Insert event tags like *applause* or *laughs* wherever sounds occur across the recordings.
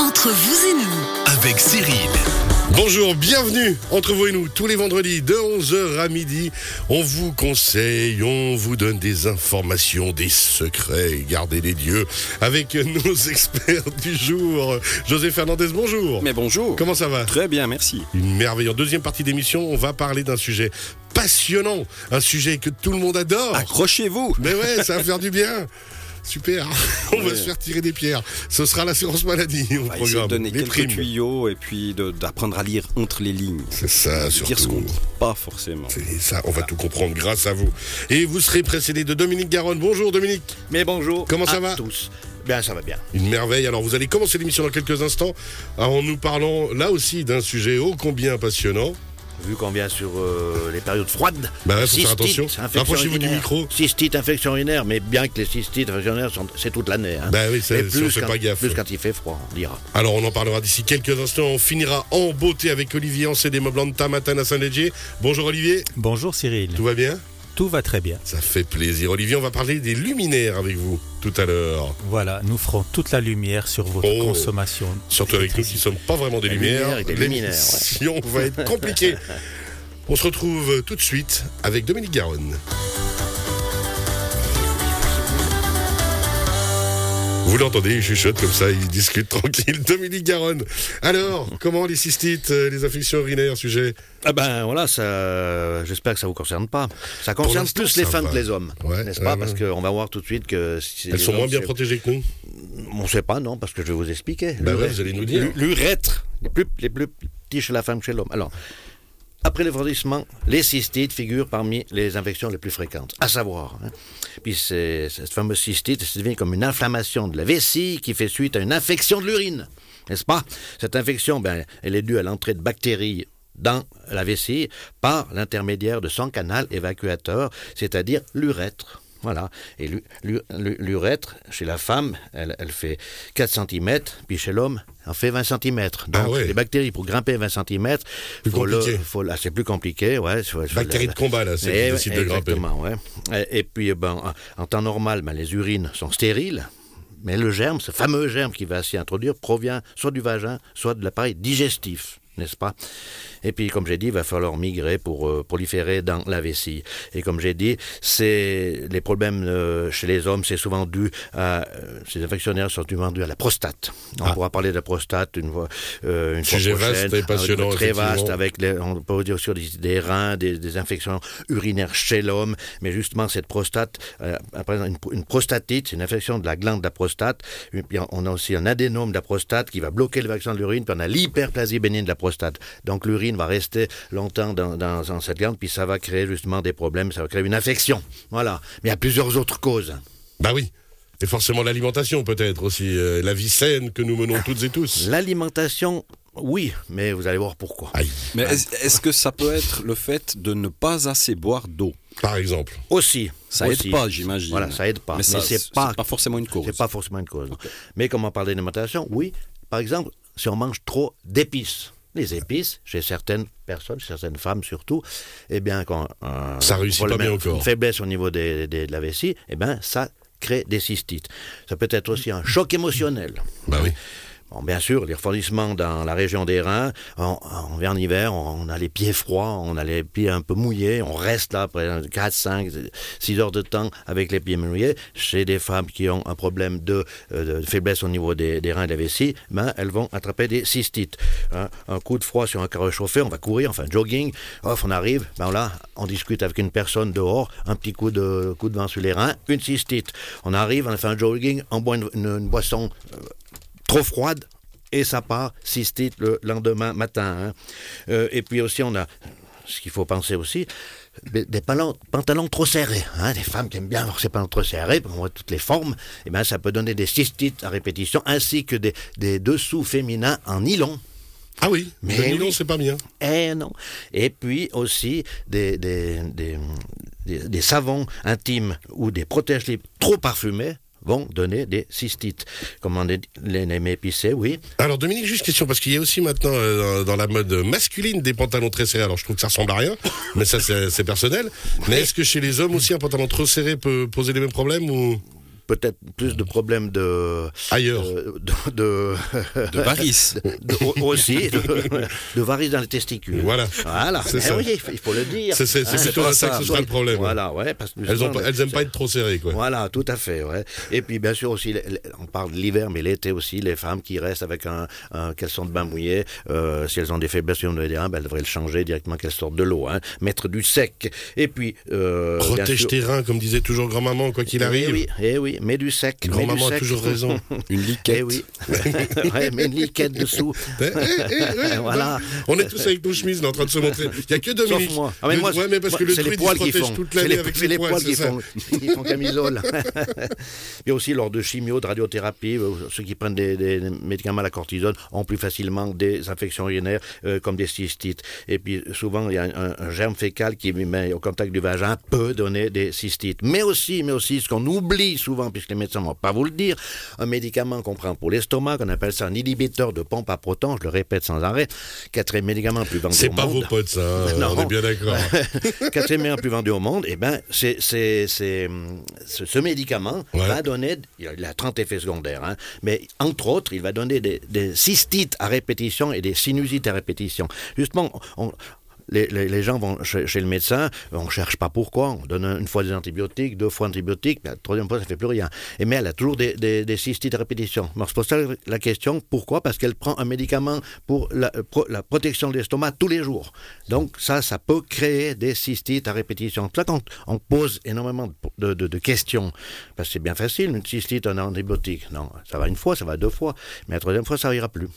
Entre vous et nous, avec Cyril. Bonjour, bienvenue entre vous et nous tous les vendredis de 11h à midi. On vous conseille, on vous donne des informations, des secrets, gardez les dieux avec *laughs* nos experts du jour. José Fernandez, bonjour. Mais bonjour. Comment ça va? Très bien, merci. Une merveilleuse deuxième partie d'émission, on va parler d'un sujet passionnant, un sujet que tout le monde adore. Accrochez-vous. Mais ouais, ça va faire du bien. *laughs* Super, *laughs* on va se faire tirer des pierres. Ce sera l'assurance maladie au On va essayer programme. de donner les quelques primes. tuyaux et puis d'apprendre à lire entre les lignes. C'est ça, Dire ce qu'on surtout. dit pas forcément. C'est ça, on va tout comprendre grâce à vous. Et vous serez précédé de Dominique Garonne. Bonjour Dominique. Mais bonjour. Comment ça à va tous Bien, ça va bien. Une merveille. Alors vous allez commencer l'émission dans quelques instants en nous parlant là aussi d'un sujet ô combien passionnant. Vu qu'on vient sur euh, les périodes froides. Bah ouais, faut faire attention. infection Rapprochez-vous du urinaire. micro. Cystite, infection urinaire, mais bien que les cystites, infection urinaire, sont- c'est toute l'année. Hein. Bah oui, c'est- si on plus fait quand, pas gaffe. Plus quand il fait froid, on dira. Alors on en parlera d'ici quelques instants. On finira en beauté avec Olivier Ancet des Moblanta Matin à Saint-Légier. Bonjour Olivier, Bonjour Cyril, tout va bien? Tout va très bien. Ça fait plaisir. Olivier, on va parler des luminaires avec vous tout à l'heure. Voilà, nous ferons toute la lumière sur votre Oh. consommation. Surtout avec nous qui ne sommes pas vraiment des La lumières. lumière et des luminaires, L'émission *laughs* va être compliquée. *laughs* On se retrouve tout de suite avec Dominique Garonne. Vous l'entendez, il chuchote comme ça, il discute *laughs* tranquille. Dominique Garonne. Alors, comment les cystites, euh, les infections urinaires, sujet Ah ben voilà, ça, j'espère que ça vous concerne pas. Ça concerne plus les femmes que les hommes, Ouais, n'est-ce pas? ouais. Parce qu'on va voir tout de suite que si Elles les sont hommes, moins bien protégées que nous? On ne sait pas, non, parce que je vais vous expliquer. Bah vous allez nous dire. L'urètre, les plus, les plus petits chez la femme que chez l'homme. Alors, après le les cystites figurent parmi les infections les plus fréquentes, à savoir. hein. Puis cette fameuse cystite, ça devient comme une inflammation de la vessie qui fait suite à une infection de l'urine, n'est-ce pas? Cette infection, ben, elle est due à l'entrée de bactéries dans la vessie par l'intermédiaire de son canal évacuateur, c'est-à-dire l'urètre. Voilà. Et l'u- l'u- l'u- l'urètre, chez la femme, elle, elle fait 4 cm, puis chez l'homme, elle fait 20 cm. Donc, Ah ouais. les bactéries, pour grimper 20 cm, c'est plus compliqué. Ouais, faut- faut- Bactéries de combat, là, celles qui Eh, de grimper. Exactement, ouais. Et, et puis, ben, en, en temps normal, ben, les urines sont stériles. Mais le germe, ce fameux germe qui va s'y introduire, provient soit du vagin, soit de l'appareil digestif, n'est-ce pas? Et puis, comme j'ai dit, il va falloir migrer pour euh, proliférer dans la vessie. Et comme j'ai dit, c'est les problèmes euh, chez les hommes, c'est souvent dû à euh, ces infections urinaires sont souvent dus à la prostate. On Ah. pourra parler de la prostate une fois, euh, une Sujet fois prochaine, vaste et passionnant, avec- très vaste, avec les- on peut dire aussi des, des reins, des, des infections urinaires chez l'homme, mais justement cette prostate, après une, une prostatite, c'est une infection de la glande de la prostate, puis on a aussi un adénome de la prostate qui va bloquer l'évacuation de l'urine, puis on a l'hyperplasie bénigne de la prostate. Donc l'urine va rester longtemps dans, dans- dans cette glande, puis ça va créer justement des problèmes, ça va créer une infection. Voilà. Mais il y a plusieurs autres causes. Bah oui. Et forcément l'alimentation peut-être aussi, euh, la vie saine que nous menons toutes et tous. L'alimentation, oui, mais vous allez voir pourquoi. Aïe, Mais est- est-ce que ça peut être le fait de ne pas assez boire d'eau? Par exemple. Aussi. Ça aussi. aide pas, j'imagine. Voilà, ça aide pas. Mais, ça, c'est pas, forcément une cause. c'est pas forcément une cause. Mais comme on parle d'alimentation, oui. Par exemple, si on mange trop d'épices. Les épices, chez certaines personnes, chez certaines femmes surtout, eh bien, quand euh, Ça réussit pas bien encore. Une faiblesse au niveau des- des- de la vessie, eh bien, ça crée des cystites. Ça peut être aussi un choc émotionnel. Bah oui. Bien sûr, les refroidissements dans la région des reins, on vient en hiver, on, a les pieds froids, on a les pieds un peu mouillés, on reste là après 4, 5, 6 heures de temps avec les pieds mouillés. Chez des femmes qui ont un problème de, euh, faiblesse au niveau des, des reins et de la vessie, ben, elles vont attraper des cystites. Hein, un coup de froid sur un carreau chauffé, on va courir, enfin jogging, off, on arrive, ben là, on discute avec une personne dehors, un petit coup de, coup de vent sur les reins, une cystite. On arrive, on a fait un jogging, on boit une boisson euh, trop froide et ça part cystite le lendemain matin. hein. Euh, et puis aussi, on a ce qu'il faut penser aussi, des, des pantalons, pantalons trop serrés. Hein, des femmes qui aiment bien avoir ces pantalons trop serrés, on voit toutes les formes, et ben, ça peut donner des cystites à répétition, ainsi que des, des dessous féminins en nylon. Ah oui, Mais le nylon oui. c'est pas bien. Eh non. Et puis aussi des, des, des, des- des savons intimes ou des protège-lips trop parfumés vont donner des cystites. Comme on dit, les épicés, oui. Alors Dominique, juste question, parce qu'il y a aussi maintenant euh, dans, la mode masculine des pantalons très serrés. Alors je trouve que ça ressemble à rien, mais ça c'est c'est personnel. Mais est-ce que chez les hommes aussi un pantalon trop serré peut poser les mêmes problèmes ou? Peut-être plus de problèmes de Ailleurs. euh, de, de, De varices. *laughs* de- au- aussi de, varices dans les testicules. Voilà. Voilà. C'est Eh ça. oui, il faut, le dire. C'est Hein, plutôt ça ça. que ce sera le problème. Voilà, ouais, parce que Elles, justement, pas- elles aiment pas être trop serrées, quoi. Voilà, tout à fait. Ouais. Et puis bien sûr aussi, les- les- on parle de l'hiver, mais l'été aussi, les femmes qui restent avec un, un caleçon de bain mouillé, euh, si elles ont des faiblesses au niveau des reins, ben, elles devraient le changer directement qu'elles sortent de l'eau, hein. mettre du sec. Et puis, euh, Protège sûr- tes reins, comme disait toujours grand-maman, quoi qu'il Eh arrive. oui, eh oui, mets du sec. Grand-maman a toujours raison. *laughs* Une liquette. Eh oui. *laughs* ouais, mets une liquette dessous. Eh, eh, eh, *laughs* Voilà. On est tous avec nos chemises en train de se montrer. Il n'y a que Dominique. Sauf moi. Ah, mais Le- moi, ouais, mais parce moi, que le druide il protège font. toute C'est l'année les, avec c'est les les poils, qui font, qui font camisole. Et aussi lors de chimio, de radiothérapie, euh, ceux qui prennent des, des médicaments à la cortisone ont plus facilement des infections urinaires euh, comme des cystites. Et puis souvent, il y a un, un germe fécal qui met au contact du vagin peut donner des cystites. Mais aussi, mais aussi, ce qu'on oublie souvent, puisque les médecins ne vont pas vous le dire, un médicament qu'on prend pour l'estomac, qu'on appelle ça un inhibiteur de pompe à protons, je le répète sans arrêt, quatrième médicament le plus vendu C'est au pas monde. vos potes, ça. hein, *laughs* Non. On est bien d'accord. *laughs* quatrième meilleur plus vendu au monde, eh ben, c'est, c'est, c'est, ce, ce médicament Ouais. va donner, il a- il a 30 effets secondaires, hein, mais entre autres, il va donner des, des cystites à répétition et des sinusites à répétition. Justement, on- les, gens vont chez, le médecin, on ne cherche pas pourquoi, on donne une fois des antibiotiques, deux fois antibiotiques, mais la troisième fois ça ne fait plus rien. Et mais elle a toujours des, cystites à répétition. Alors, je pose la question, pourquoi? Parce qu'elle prend un médicament pour la, pro- la protection de l'estomac tous les jours. Donc ça, ça peut créer des cystites à répétition. C'est ça on pose énormément de, questions. Parce que c'est bien facile, une cystite, un antibiotique. Non, ça va une fois, ça va deux fois, mais la troisième fois, ça ira plus.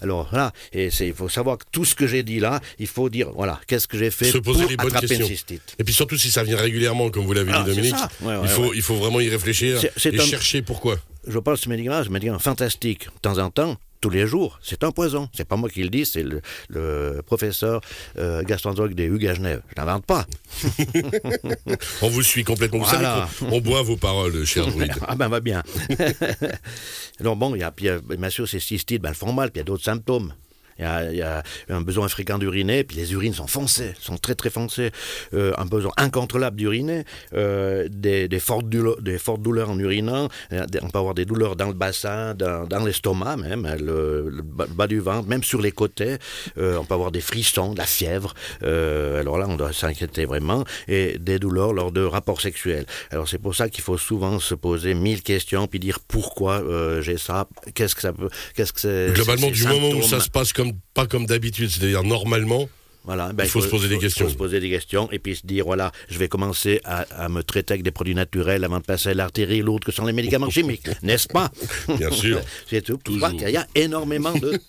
Alors voilà, et il faut savoir que tout ce que j'ai dit là, il faut dire, voilà, qu'est-ce que j'ai fait Se poser pour les bonnes attraper questions. une cystite. Et puis surtout si ça vient régulièrement, comme vous l'avez dit, Ah, c'est Dominique, ça. Ouais, ouais, il, faut, ouais. il faut vraiment y réfléchir et un- chercher pourquoi. je parle de ce médicament, c'est médicament fantastique. De temps en temps, tous les jours, c'est un poison. C'est pas moi qui le dis, c'est le, le professeur euh, gastroentérologue des Hugues à Genève. Je n'invente pas. *laughs* On vous suit complètement. Vous Voilà. savez on boit vos paroles, cher *laughs* druide. Ah ben va bien. *laughs* Alors bon, il y a, puis, euh, bien sûr, ces cystites, ben, elles font mal, puis il y a d'autres symptômes. Il y, a, il y a un besoin fréquent d'uriner, puis les urines sont foncées, sont très très foncées. Euh, un besoin incontrôlable d'uriner, euh, des, des, fortes douleurs, des fortes douleurs en urinant. Euh, On peut avoir des douleurs dans le bassin, dans, dans l'estomac même, hein, le, le bas du ventre, même sur les côtés. Euh, on peut avoir des frissons, de la fièvre. Alors là, on doit s'inquiéter vraiment. Et des douleurs lors de rapports sexuels. Alors c'est pour ça qu'il faut souvent se poser mille questions, puis dire pourquoi j'ai ça, qu'est-ce que ça peut, qu'est-ce que c'est. Globalement, du moment où ça se passe comme, pas comme d'habitude, c'est-à-dire normalement, Voilà, ben, Il faut se poser des questions. Il faut se poser des questions et puis se dire voilà, je vais commencer à, à me traiter avec des produits naturels avant de passer à l'artillerie lourde que sont les médicaments *laughs* chimiques, n'est-ce pas? Bien sûr. *laughs* C'est tout. Toujours. y a énormément de,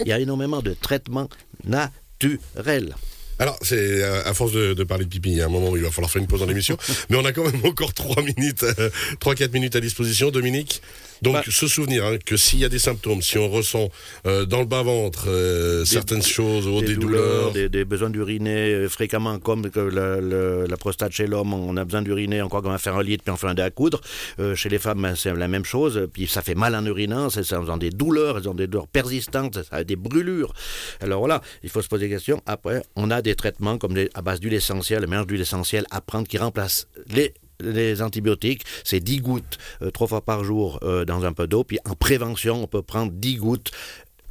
il y a énormément de traitements naturels. Alors, c'est euh, à force de, de parler de pipi, il y a un moment où il va falloir faire une pause dans l'émission, *laughs* mais on a quand même encore 3 minutes, 3-4 minutes à disposition, Dominique. Donc, Bah. se souvenir hein, que s'il y a des symptômes, si on ressent euh, dans le bas-ventre euh, certaines choses, des, douleurs, des, des besoins d'uriner euh, fréquemment, comme que la, prostate chez l'homme, on a besoin d'uriner, on croit qu'on va faire un litre, puis on fait un dé à coudre. Euh, chez les femmes, ben, c'est la même chose, puis ça fait mal en urinant, c'est- ça, elles ont des douleurs, elles ont des douleurs persistantes, ça a des brûlures. Alors voilà, il faut se poser des questions. Après, on a des traitements comme des- à base d'huile essentielle, le mélange d'huile essentielle à prendre qui remplace les les antibiotiques, c'est 10 gouttes euh, trois fois par jour euh, dans un peu d'eau. Puis en prévention, on peut prendre 10 gouttes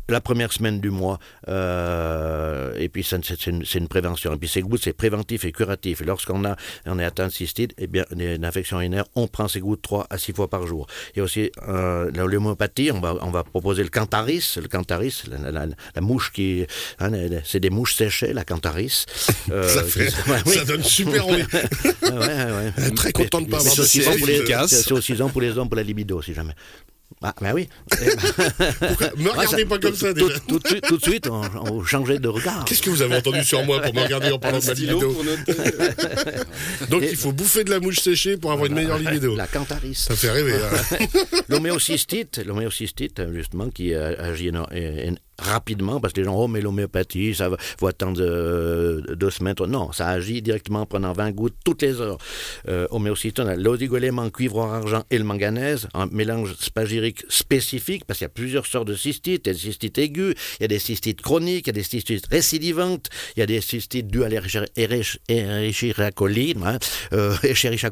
la première semaine du mois, euh, et puis c'est une, prévention. Et puis ces gouttes, c'est préventif et curatif. Et lorsqu'on a, on est atteint de cystite, eh bien, une infection urinaire, on prend ces gouttes 3 à 6 fois par jour. Il y a aussi euh, l'homéopathie, on va, on va proposer le cantaris. Le cantaris, la, la- la mouche qui... hein, c'est des mouches séchées, la cantaris. *laughs* Euh, ça, fait, qui- ouais, oui. ça donne super envie. *laughs* Ouais, ouais, ouais. Très content de pas Mais avoir de. C'est aussi bon pour les hommes, pour la libido, si jamais. Ah, ben oui. Eh ben, *laughs* Me regardez Ouais, pas comme ça, tout, déjà. tout, de suite- tout de suite, on, on changeait de regard. Qu'est-ce que vous avez entendu sur moi pour me regarder en parlant de ma libido *laughs* Donc, il faut bouffer de la mouche séchée pour avoir une meilleure libido. La cantaris. Ça fait rêver. hein. *laughs* L'homéocystite, l'homéocystite, justement, qui euh, agit rapidement parce que les gens, oh, mais l'homéopathie, ça va, faut attendre euh, deux semaines. Non, ça agit directement en prenant 20 gouttes toutes les heures. Euh, homéocétone, l'odigolément, cuivre, or, argent et le manganèse, un mélange spagyrique spécifique parce qu'il y a plusieurs sortes de cystites. Il y a des cystites aiguës, il y a des cystites chroniques, il y a des cystites récidivantes, il y a des cystites dues à l'Escherichia coli. Hein, euh,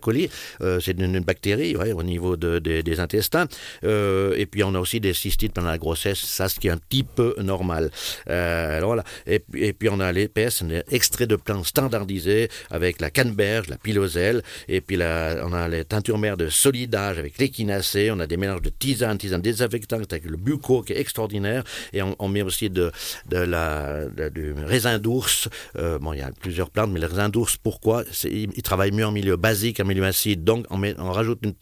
coli, euh, c'est une, bactérie ouais, au niveau de, de, des intestins. Euh, et puis on a aussi des cystites pendant la grossesse, ça ce qui est un petit peu normal. Euh, alors voilà. Et, et, puis on a l'épaisse, un extrait de plantes standardisé avec la canneberge, la piloselle, et puis la, on a les teintures mères de solidage avec l'échinacée, on a des mélanges de tisane, tisane désinfectante avec le bucco qui est extraordinaire, et on, on met aussi de, de la, de, du raisin d'ours. Euh, bon, il y a plusieurs plantes, mais le raisin d'ours, pourquoi? Il, il, travaille mieux en milieu basique, en milieu acide, donc on, met, on rajoute une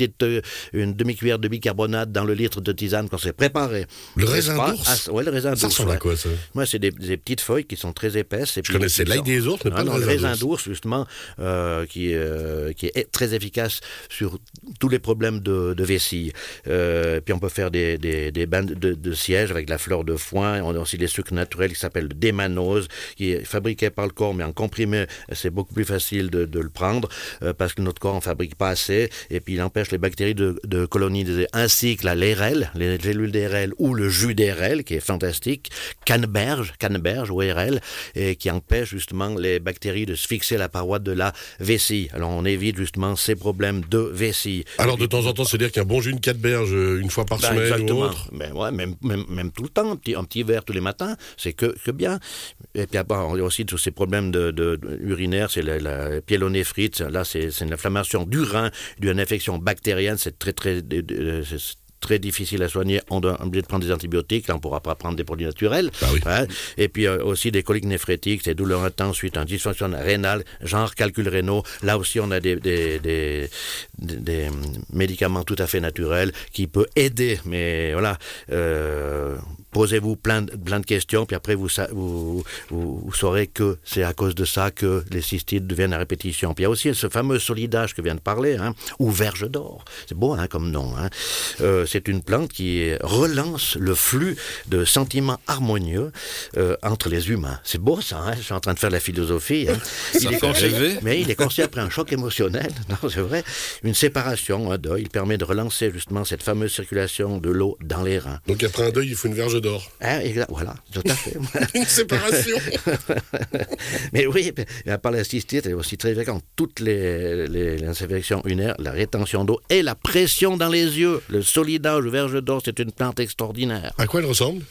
une demi-cuillère de bicarbonate dans le litre de tisane qu'on s'est préparé. Le raisin d'ours? Ah, Ouais, le raisin d'ours. Ça ressemble ouais. à quoi ça? Moi, c'est des, des, petites feuilles qui sont très épaisses. Et Je connaissais l'ail des ours, mais ah, pas le raisin d'ours, justement, euh, qui, euh, qui est très efficace sur tous les problèmes de, de vessie. Euh, puis on peut faire des, des, des bains de, de, siège avec la fleur de foin. On a aussi des sucres naturels qui s'appellent le démanose, qui est fabriqué par le corps, mais en comprimé, c'est beaucoup plus facile de, de le prendre parce que notre corps en fabrique pas assez. Et puis il empêche les bactéries de, de coloniser, ainsi que la LRL, les gélules d'RL ou le jus d'RL, qui est fantastique, canneberge, canneberge ou RL, et qui empêche justement les bactéries de se fixer à la paroi de la vessie. Alors on évite justement ces problèmes de vessie. Alors de temps en temps, c'est-à-dire qu'un bon jus de canneberge une fois par ben, semaine exactement. ou autre ben, ouais, même, même, même, tout le temps, un petit, un petit verre tous les matins, c'est que, que bien. Et puis après, on a aussi tous ces problèmes de, de, de urinaires, c'est la, la pyélonéphrite, là c'est une inflammation du rein, d'une infection bactérienne, c'est très très très difficile à soigner, on doit obligé de prendre des antibiotiques, là on ne pourra pas prendre des produits naturels. Ah oui. hein. Et puis euh, aussi des coliques néphrétiques, des douleurs intenses suite à une dysfonction rénale, genre calcul rénaux. Là aussi on a des, des, des, des, médicaments tout à fait naturels qui peuvent aider, mais voilà. Euh, posez-vous plein, plein de questions, puis après vous, vous, vous, vous saurez que c'est à cause de ça que les cystites deviennent à répétition. Puis il y a aussi ce fameux solidage que vient de parler, hein, ou verge d'or. C'est beau hein, comme nom. Hein. Euh, c'est une plante qui relance le flux de sentiments harmonieux euh, entre les humains. C'est beau ça, hein? je suis en train de faire la philosophie. Hein. *laughs* Il est conseillé, mais il est conseillé après un choc émotionnel, *laughs* non c'est vrai, une séparation, un deuil, il permet de relancer justement cette fameuse circulation de l'eau dans les reins. Donc après un deuil, il faut une verge d'or. Exact, voilà, tout à fait. *laughs* une séparation. mais oui, à part la cystite, elle est aussi très fréquente. Toutes les, les, les infections urinaires, la rétention d'eau et la pression dans les yeux. Le solidage, le verge d'or, c'est une plante extraordinaire. À quoi elle ressemble?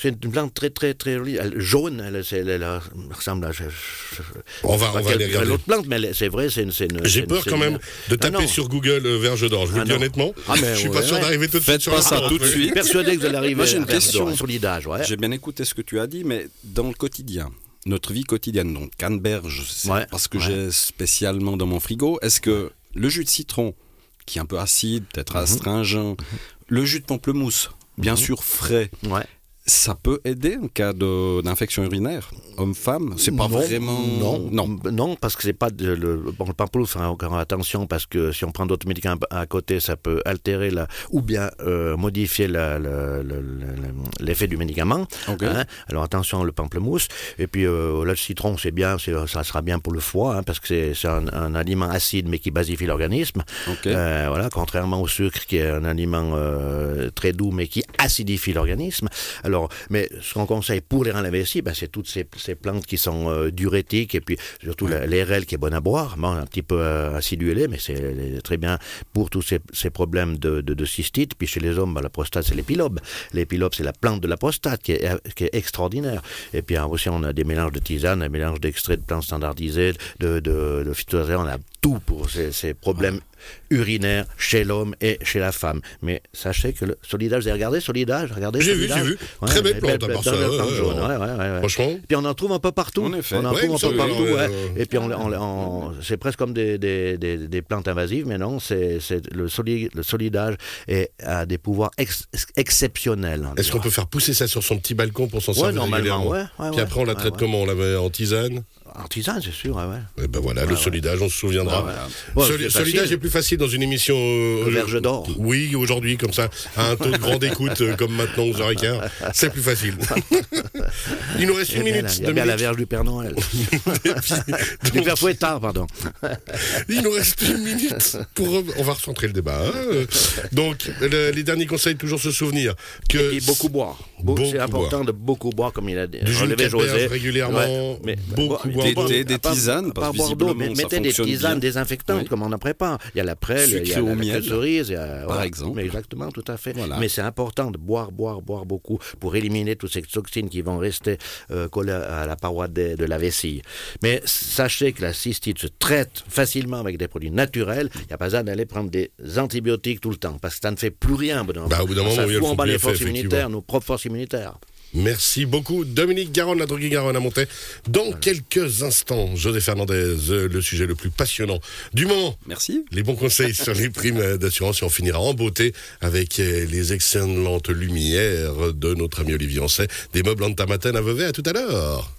C'est une plante très très très jolie, elle, jaune, elle, elle, elle, ressemble à. Je, je, on va, on va aller regarder. L'autre plante, mais c'est vrai, c'est une. une J'ai peur quand même de taper ah sur Google euh, verge d'or. Je vous ah le dis honnêtement. Ah mais, je suis ouais, pas sûr ouais. d'arriver tout de Faites suite pas sur ça tout de suite. Persuadé que vous allez arriver. Moi j'ai une question. Solidage, ouais. J'ai bien écouté ce que tu as dit, mais dans le quotidien, notre vie quotidienne, donc canneberge, c'est ouais, parce que ouais. j'ai spécialement dans mon frigo. Est-ce que le jus de citron, qui est un peu acide, peut-être Mhm. astringent, le jus de pamplemousse, bien sûr frais, Ouais. Ça peut aider en cas d'infection urinaire Homme-femme? C'est pas non, vraiment. Non, non. non, parce que c'est pas de, le, bon, le pamplemousse, hein, encore attention, parce que si on prend d'autres médicaments à côté, ça peut altérer la, ou bien euh, modifier l'effet du médicament. Hein. Alors attention, le pamplemousse. Et puis euh, là, le citron, c'est bien, ça sera bien pour le foie, hein, parce que c'est un, un aliment acide, mais qui basifie l'organisme. Euh, voilà, contrairement au sucre, qui est un aliment très doux, mais qui acidifie l'organisme. Alors, mais ce qu'on conseille pour les reins la vessie, ben, c'est toutes ces, ces plantes qui sont euh, diurétiques, et puis surtout l'RL qui est bonne à boire, bon, un petit peu euh, acidulé, mais c'est très bien pour tous ces, ces problèmes de, de, de cystite. Puis chez les hommes, ben, la prostate, c'est l'épilobe. L'épilobe, c'est la plante de la prostate qui est, qui est extraordinaire. Et puis aussi, on a des mélanges de tisanes, un mélange d'extraits de plantes standardisées, de, de, de phytosanitaires, on a tout pour ces, ces problèmes urinaires chez l'homme et chez la femme. Mais sachez que le solidage, vous avez regardé solidage? Regardez J'ai vu, j'ai vu. Ouais, Très belle plante, à part ça. belle ouais, plante ouais, jaune, ouais. ouais, ouais, ouais, ouais. Franchement. Puis on en trouve un peu partout. En effet. On en Ouais, trouve un peu partout. ouais, ouais. Et puis on, on- on- c'est presque comme des, des, des, des plantes invasives, mais non, c'est c'est- le, soli- le solidage a des pouvoirs ex- exceptionnels. on Est-ce qu'on peut faire pousser ça sur son petit balcon pour s'en Ouais, servir normalement, régulièrement ouais. ouais, Puis après, on la traite Ouais, ouais. comment? On la met en tisane? En tisane, c'est sûr, ouais, ouais. Eh ben voilà, le solidage, on se souviendra. Ouais, ouais. Soli- c'est solidage est plus facile dans une émission. euh, Le Verge d'or. Oui, aujourd'hui, comme ça, à un taux de grande écoute, euh, comme maintenant, 11h15, c'est plus facile. *laughs* Il nous reste une a bien minute. la- il y a bien la verge du Père Noël. *laughs* du Père Fouettard, pardon. *laughs* Il nous reste une minute pour. On va recentrer le débat. hein. Donc, le- les derniers conseils, toujours se souvenir que. Et beaucoup boire. C'est important de beaucoup boire, comme il a dit. Du jus de José. régulièrement, beaucoup boire Des des tisanes, parce que boire d'eau, mais mettez des tisanes bien. désinfectantes Oui. comme on en prépare. Il y a la prêle, il y a la, miel, cerise, il y a- par exemple. Mais exactement, tout à fait. Voilà. Mais c'est important de boire, boire, boire beaucoup pour éliminer toutes ces toxines qui vont rester euh, collées à la paroi de, de la vessie. Mais sachez que la cystite se traite facilement avec des produits naturels. Il n'y a pas besoin d'aller prendre des antibiotiques tout le temps parce que ça ne fait plus rien. au bout d'un Bah, au bout d'un moment, bas plus les forces immunitaires, nos propres forces Merci beaucoup. Dominique Garonne, la droguée Garonne à Montaix. Dans quelques instants, José Fernandez, euh, le sujet le plus passionnant du moment. Merci. Les bons conseils sur les primes d'assurance et on finira en beauté avec euh, les excellentes lumières de notre ami Olivier Ancet des meubles Antamaten à Vevey. À tout à l'heure.